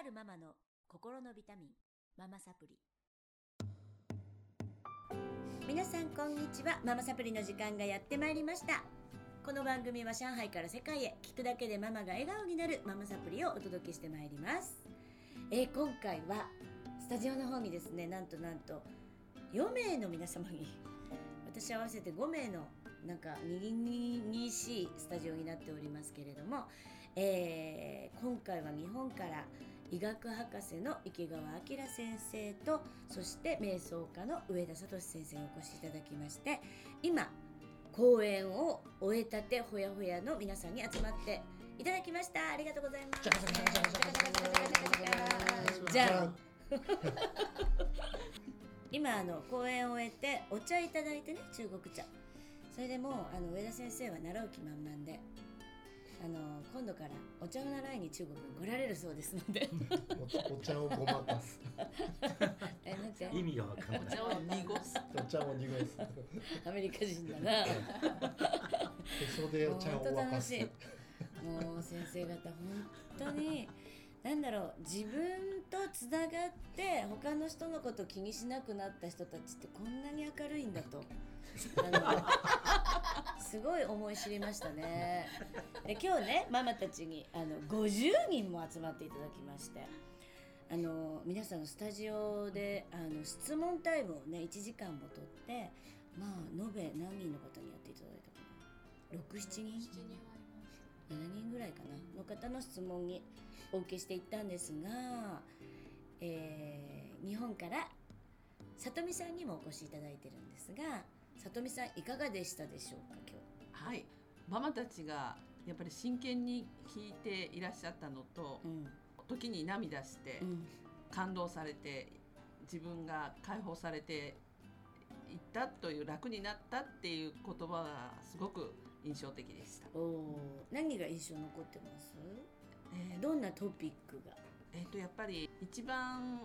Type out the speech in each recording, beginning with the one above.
なるママの心のビタミンママサプリ。皆さんこんにちは。ママサプリの時間がやってまいりました。この番組は上海から世界へ聞くだけでママが笑顔になるママサプリをお届けしてまいります、えー今回はスタジオの方にですねなんとなんと4名の皆様に私合わせて5名のなんかにぎにぎしいスタジオになっておりますけれども、えー今回は日本から医学博士の池川明先生とそして瞑想家の上田聡先生にお越しいただきまして今講演を終えたてほやほやの皆さんに集まっていただきました。ありがとうございます。じゃあ 今あの講演を終えてお茶いただいてね中国茶それでもうあの上田先生は習う気満々であの今度からお茶を習いに中国に来られるそうですので おお茶をごまかす。えなんて意味がわかんない。お茶を濁す。お茶を濁す。アメリカ人だなへそでお茶を沸かす。もう先生方本当になんだろう自分とつながって他の人のこと気にしなくなった人たちってこんなに明るいんだとあのすごい思い知りましたね。で今日ねママたちにあの50人も集まっていただきましてあの皆さんのスタジオであの質問タイムをね1時間もとってまあ延べ何人の方にやっていただいたかな。67人？7人ぐらいかな。の方の質問にお受けしていったんですが、えー日本から里見さんにもお越しいただいてるんですが里見さんいかがでしたでしょうか今はい。ママたちがやっぱり真剣に聞いていらっしゃったのと日、うん。時に涙してうん。感動されて自分が解放されていったという楽になったっていう言葉がすごく印象的でした。おー。何が印象残ってます？えー。どんなトピックが？えーとやっぱり一番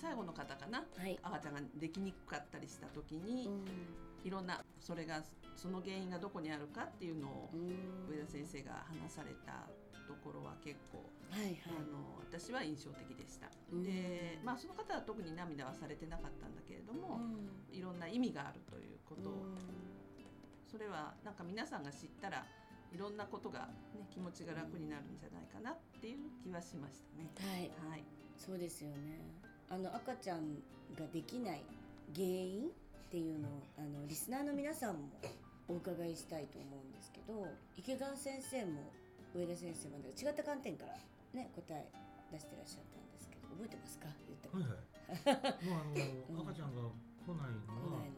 最後の方かな？はい、赤ちゃんができにくかったりした時に、いろんなそれがその原因がどこにあるかっていうのをうん。上田先生が話されたところは結構はいはい。あの私は印象的でした。うん。で、まあ、その方は特に涙はされてなかったんだけれども、うん。いろんな意味があるということそれはなんか皆さんが知ったらいろんなことが、ね、気持ちが楽になるんじゃないかなっていう気はしましたね。はい。はい、そうですよねあの赤ちゃんができない原因っていうのをあのリスナーの皆さんもお伺いしたいと思うんですけど池川先生も上田先生まで違った観点からね答え出してらっしゃったんですけど覚えてますか？言ったことはいはい。もうあの、うん赤ちゃんが来ない来のは、ない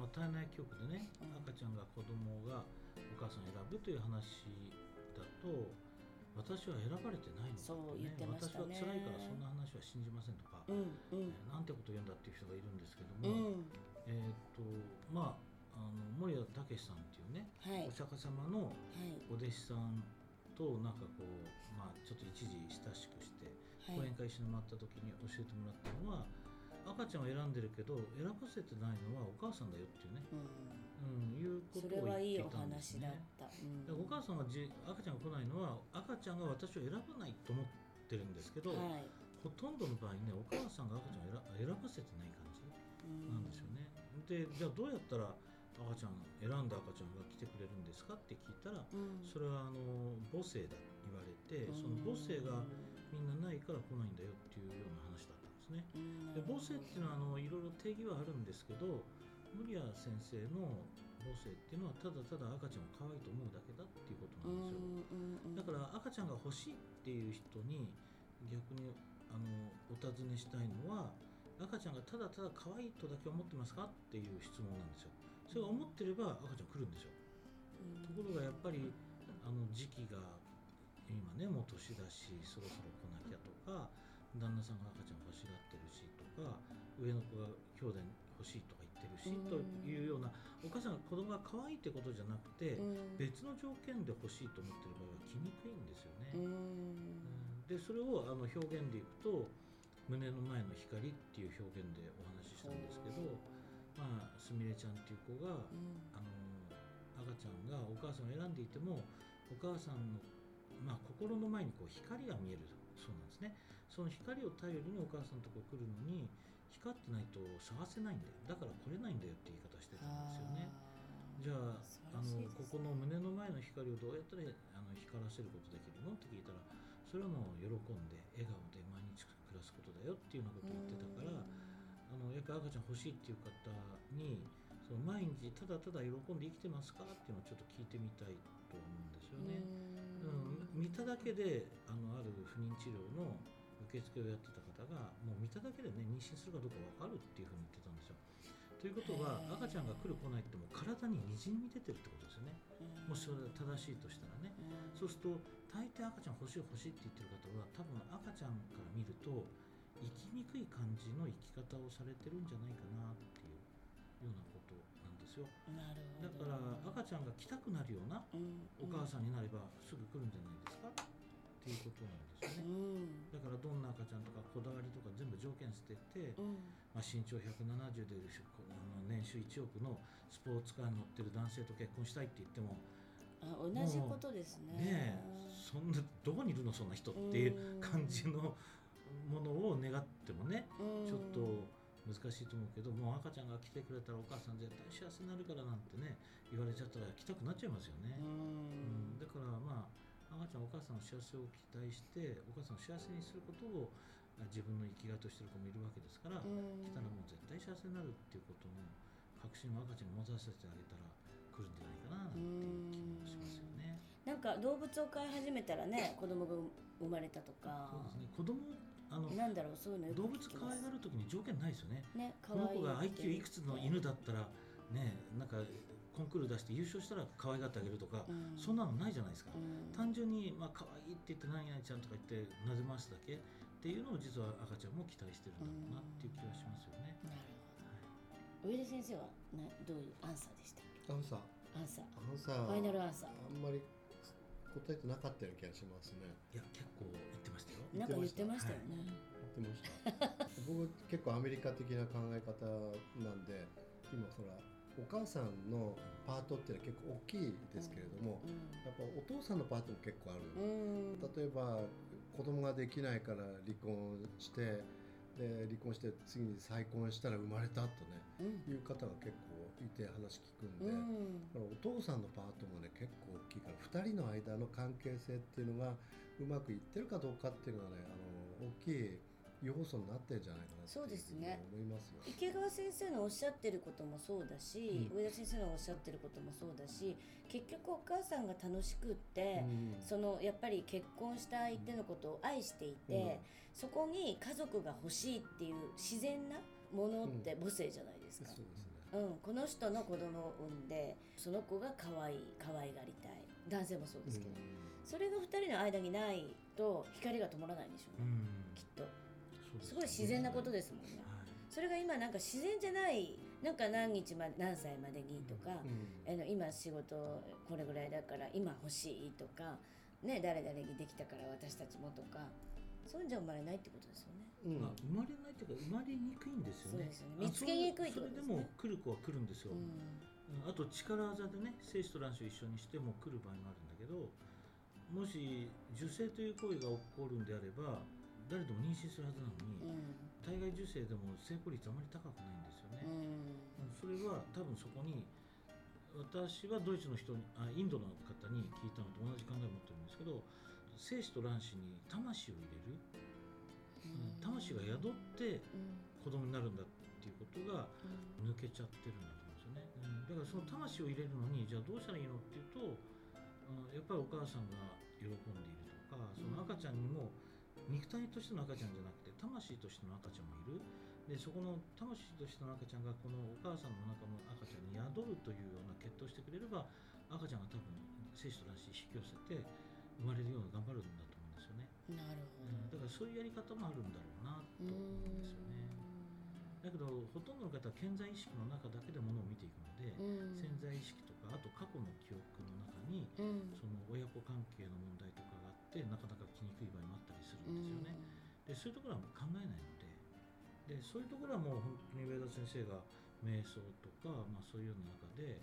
まあ体内局でね、うん赤ちゃんが子供がお母さんを選ぶという話だと。私は選ばれてないのかそう言ってましたね。私は辛いからそんな話は信じませんとか、うんうん。えーなんてこと言うんだっていう人がいるんですけどうも、ん。えっ、とまああの森田武さんっていうね、はい。お釈迦様のはい。お弟子さんとなんかこうまあちょっと一時親しくしてはい。講演会一緒に回った時に教えてもらったのは赤ちゃんを選んでるけど選ばせてないのはお母さんだよっていうね、うんうん、いうことをそれはいい言っおてたんです話だっね。た、でお母さんはじ赤ちゃんが来ないのは赤ちゃんが私を選ばないと思ってるんですけど、うんはい。ほとんどの場合ねお母さんが赤ちゃんを選選ばせてない感じ。なんですよね。でじゃあどうやったら赤ちゃん選んだ赤ちゃんが来てくれるんですかって聞いたらうん。それはあの母性だ言われてその母性がみんなないから来ないんだよっていうような話だったんですね。うんで母性っていうのはあのいろいろ定義はあるんですけど森谷先生の母性っていうのはただただ赤ちゃんを可愛いと思うだけだっていうことうなんですよ。んうんうんだから赤ちゃんが欲しいっていう人に逆にあのお尋ねしたいのは赤ちゃんがただただ可愛いとだけ思ってますかっていう質問なんですよ。それが思ってれば赤ちゃん来るんですよ。ところがやっぱりあの時期が今ねもう年だしそろそろ来なきゃとか旦那さんが赤ちゃん欲しがってるしとか上の子が兄弟欲しいとか言ってるし、うん。というようなお母さんが子供が可愛いってことじゃなくて、うん。別の条件で欲しいと思ってる場合は来にくいんですよね。うん。でそれをあの表現でいくと胸の前の光っていう表現でお話ししたんですけど、まあ、すみれちゃんっていう子が、うん。あの赤ちゃんがお母さんを選んでいてもお母さんの、まあ、心の前にこう光が見えるそうなんですね。その光を頼りにお母さんのとこ来るのに光ってないと探せないんだよ。だから来れないんだよって言い方してたんですよね。じゃああのここの胸の前の光をどうやったらあの光らせることできるの？って聞いたらそれはもう喜んで笑顔で毎日暮らすことだよっていうようなことを言ってたからあのやっぱ赤ちゃん欲しいっていう方にその毎日ただただ喜んで生きてますか？っていうのをちょっと聞いてみたいと思うんですよね。うん、見ただけであのある不妊治療の受付をやってた方がもう見ただけでね妊娠するかどうか分かるっていうふうに言ってたんですよ。ということは赤ちゃんが来る来ないってもう体ににじみ出てるってことですよね。もしそれが正しいとしたらね。そうすると大抵赤ちゃん欲しい欲しいって言ってる方は多分赤ちゃんから見ると生きにくい感じの生き方をされてるんじゃないかなっですよ。なるだほど。から赤ちゃんが来たくなるようなお母さんになればすぐ来るんじゃないですか？っていうことなんですようねん。だからどんな赤ちゃんとかこだわりとか全部条件捨てて、うん。まあ、身長170であの年収1億のスポーツカーに乗ってる男性と結婚したいって言ってもあ同じことですね。ねえそんなどこにいるのそんな人っていう感じのものを願ってもねちょっと難しいと思うけどもう赤ちゃんが来てくれたらお母さん絶対幸せになるからなんてね言われちゃったら来たくなっちゃいますよね。うん。だからまあ赤ちゃんお母さんの幸せを期待してお母さんを幸せにすることをあ自分の生きがいとしてる子もいるわけですから、来たらもう絶対幸せになるっていうことの確信を赤ちゃんに持たせてあげたら来るんじゃないかななんていう気もしますよね。なんか動物を飼い始めたらね子供が生まれたとか。そうですね。子供あのなんだろうそういうの動物可愛がる時に条件ないですよね。ね可この愛い子がって IQ いくつの犬だったらねなんかコンクール出して優勝したら可愛がってあげるとか、うん。そんなのないじゃないですか。うん。単純にまあ可愛いって言って何々ちゃんとか言ってなぜ回すだけ？っていうのを実は赤ちゃんも期待してるんだろうなっていう気がしますよね。なるほど。上田先生はなどういうアンサーでしたアンサー。アンサー。アンサー。ファイナルアンサー。あんまり答えてなかったような気がしますね。いや結構言ってましたよ。なんか言ってました。よね、言ってました。僕結構アメリカ的な考え方なんで今ほらお母さんのパートっていうのは結構大きいですけれども、やっぱお父さんのパートも結構ある、うんうん。例えば子供ができないから離婚してで離婚して次に再婚したら生まれたとねうん。いう方が結構いて話聞くんで、うん。お父さんのパートもね結構大きいから2人の間の関係性っていうのがうまくいってるかどうかっていうのがねあの大きい要素になってるんじゃないかなそうですね。思いますよ。池川先生のおっしゃってることもそうだし、うん。上田先生のおっしゃってることもそうだし結局お母さんが楽しくって、うん。そのやっぱり結婚した相手のことを愛していて、そこに家族が欲しいっていう自然なものって母性じゃないですか、そうですね。うんこの人の子供を産んでその子が可愛い可愛がりたい。男性もそうですけど、それが2人の間にないと光が灯らないんでしょうね、うん。きっと。すすごい自然なことですもんね、はい。それが今なんか自然じゃないなんか何日ま何歳までにとか、うん。あの今仕事これぐらいだから今欲しいとか、ね、誰々にできたから私たちもとかそういうんじゃ生まれないってことですよね。うん。まあ、生まれないうか生まれにくいんですよね。よね。あ見つけにくいね。それでも来る子は来るんですよ。うん。うん。あと力技でね精子と卵子を一緒にしても来る場合もあるんだけどもし受精という行為が起こるんであれば誰でも妊娠するはずなのに、うん。体外受精でも成功率あまり高くないんですよね。うん。それは多分そこに私はドイツの人にあインドの方に聞いたのと同じ考えを持ってるんですけど精子と卵子に魂を入れる、うん魂が宿ってうん。子供になるんだっていうことが抜けちゃってるんだと思うんですよね、うん。だからその魂を入れるのにじゃあどうしたらいいのっていうと、うんやっぱりお母さんが喜んでいるとかその赤ちゃんにも肉体としての赤ちゃんじゃなくて魂としての赤ちゃんもいる。でそこの魂としての赤ちゃんがこのお母さんの中の赤ちゃんに宿るというような決闘してくれれば赤ちゃんが多分精子と卵子引き寄せて生まれるように頑張るんだとなるうんだからそういうやり方もあるんだろうなとほど。思うんですよねだけどほとんどの方は健在意識の中だけでものを見ていくので、うん潜在意識とかあと過去の記憶の中にうんその親子関係の問題とかがあってなかなか来にくい場合もあったりするんですよね。でそういうところはもう考えないのででそういうところはもう本当に上田先生が瞑想とか、まあ、そういうような中で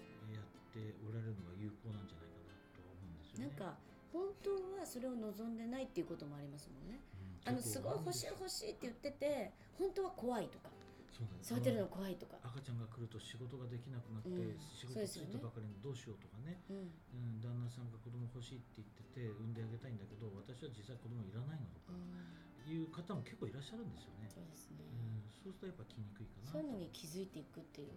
えーやっておられるのが有効なんじゃないかなとは思うんですよね。なんか本当はそれを望んでないっていうこともありますもんね。うん。あのすごい欲しい欲しいって言ってて本当は怖いとか。そうなんです触ってるの怖いとか、赤ちゃんが来ると仕事ができなくなって、うん。仕事ついたばかりにどうしようとかね。うん。うん、旦那さんが子供欲しいって言ってて産んであげたいんだけど私は実際子供いらないのとかいう方も結構いらっしゃるんですよね、そうですね、うん、そうするとやっぱ来にくいかなそういうのに気づいていくっていう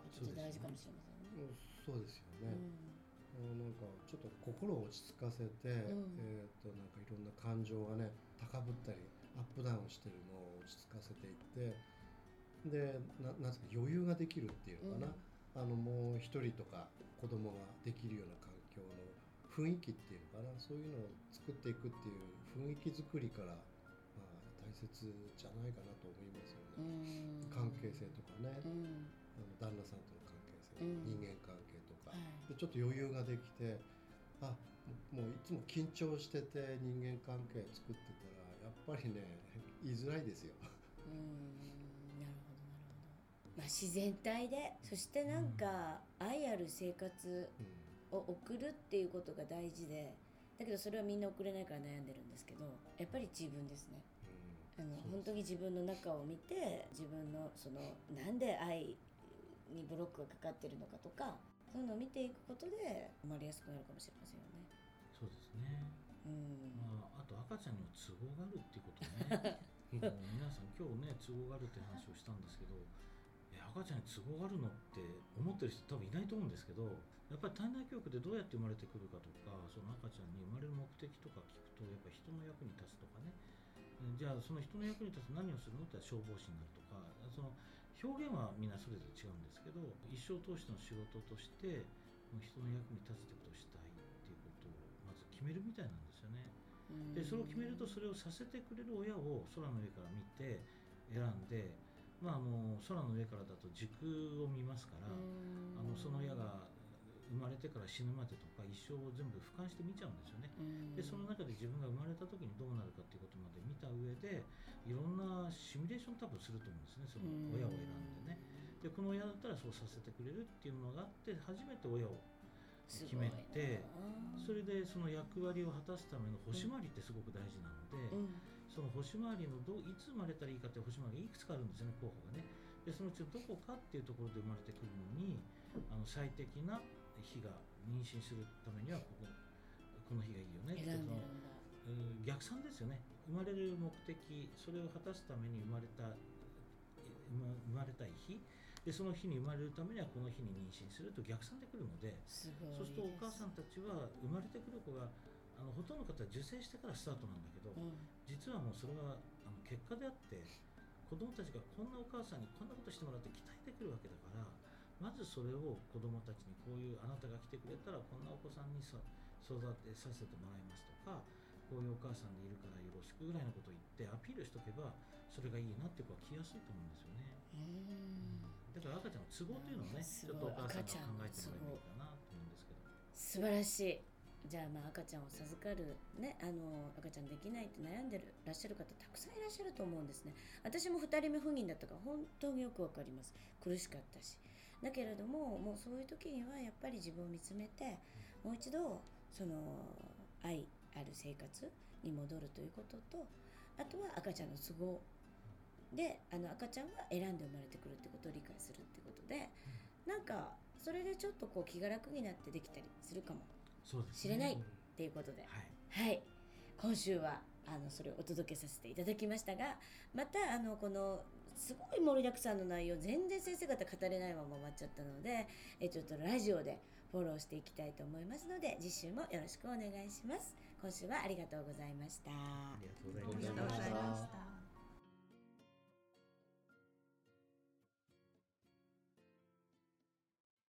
ことって大事かもしれませんね。うんそうですようね、ん。あのなんかちょっと心を落ち着かせて、ん。えっ、となんかいろんな感情がね高ぶったりアップダウンしてるのを落ち着かせていってでななんですか余裕ができるっていうのかな、あのもう一人とか子供ができるような環境の雰囲気っていうのかな。そういうのを作っていくっていう雰囲気作りから、まあ、大切じゃないかなと思いますようね、ん。関係性とかね、うん。あの旦那さんとの関係性、うん。人間関係。とか、はいでちょっと余裕ができてあもういつも緊張してて人間関係作ってたらやっぱりね言いづらいですよ。うんなるほどなるほど。まあ自然体でそしてなんか愛ある生活うんを送るっていうことが大事でだけどそれはみんな送れないから悩んでるんですけどやっぱり自分ですね。あの本当に自分の中を見て自分のそのなんで愛にブロックがかかってるのかとかそういうのを見ていくことで生まれやすくなるかもしれませんよね。そうですね、うん。まあ、あと赤ちゃんには都合があるっていうことね。もう皆さん今日ね都合があるって話をしたんですけどえ赤ちゃんに都合があるのって思ってる人多分いないと思うんですけどやっぱり体内教育でどうやって生まれてくるかとかその赤ちゃんに生まれる目的とか聞くとやっぱり人の役に立つとかね。うんじゃあその人の役に立つ何をするのって消防士になるとかその表現はみんなそれぞれ違うんですけど一生通しての仕事としてもう人の役に立つってことをしたいっていうことをまず決めるみたいなんですよね。でそれを決めるとそれをさせてくれる親を空の上から見て選んでまああの空の上からだと時空を見ますから、あのその生まれてから死ぬまでとか一生を全部俯瞰して見ちゃうんですよね。でその中で自分が生まれた時にどうなるかっていうことまで見た上でいろんなシミュレーション多分すると思うんですねその親を選んでね。でこの親だったらそうさせてくれるっていうのがあって初めて親を決めてそれでその役割を果たすための星回りってすごく大事なので、うんその星回りのどういつ生まれたらいいかっていう星回りがいくつかあるんですよね候補がね。でそのうちのどこかっていうところで生まれてくるのにあの最適な日が妊娠するためにはこここの日がいいよねってその逆算ですよね。生まれる目的それを果たすために生まれたえ生まれたい日でその日に生まれるためにはこの日に妊娠すると逆算でくるのでそうするとお母さんたちは生まれてくる子があのほとんどの方は受精してからスタートなんだけど、うん。実はもうそれはあの結果であって子供たちがこんなお母さんにこんなことしてもらって期待できるわけだからまずそれを子供たちにこういうあなたが来てくれたらこんなお子さんにさ育てさせてもらいますとかこういうお母さんでいるからよろしくぐらいのことを言ってアピールしとけばそれがいいなって子は来やすいと思うんですよね。うん。だから赤ちゃんの都合というのをね、すちょっとお母さんが考えてもらえばいいかなと思うんですけど。素晴らしい。じゃあまあ赤ちゃんを授かるねあの赤ちゃんできないって悩んでるらっしゃる方たくさんいらっしゃると思うんですね。私も2人目不妊だったから本当によくわかります。苦しかったしだけれどももうそういう時にはやっぱり自分を見つめてもう一度その愛ある生活に戻るということとあとは赤ちゃんの都合であの赤ちゃんが選んで生まれてくるってことを理解するってことでなんかそれでちょっとこう気が楽になってできたりするかも。そうです、知れないはい。っていうことで。はい。今週はあのそれをお届けさせていただきましたがまたあのこのすごい盛りだくさんの内容全然先生方語れないまま終わっちゃったのでえちょっとラジオでフォローしていきたいと思いますので次週もよろしくお願いします。今週はありがとうございました。ありがとうございありました。がとうございました。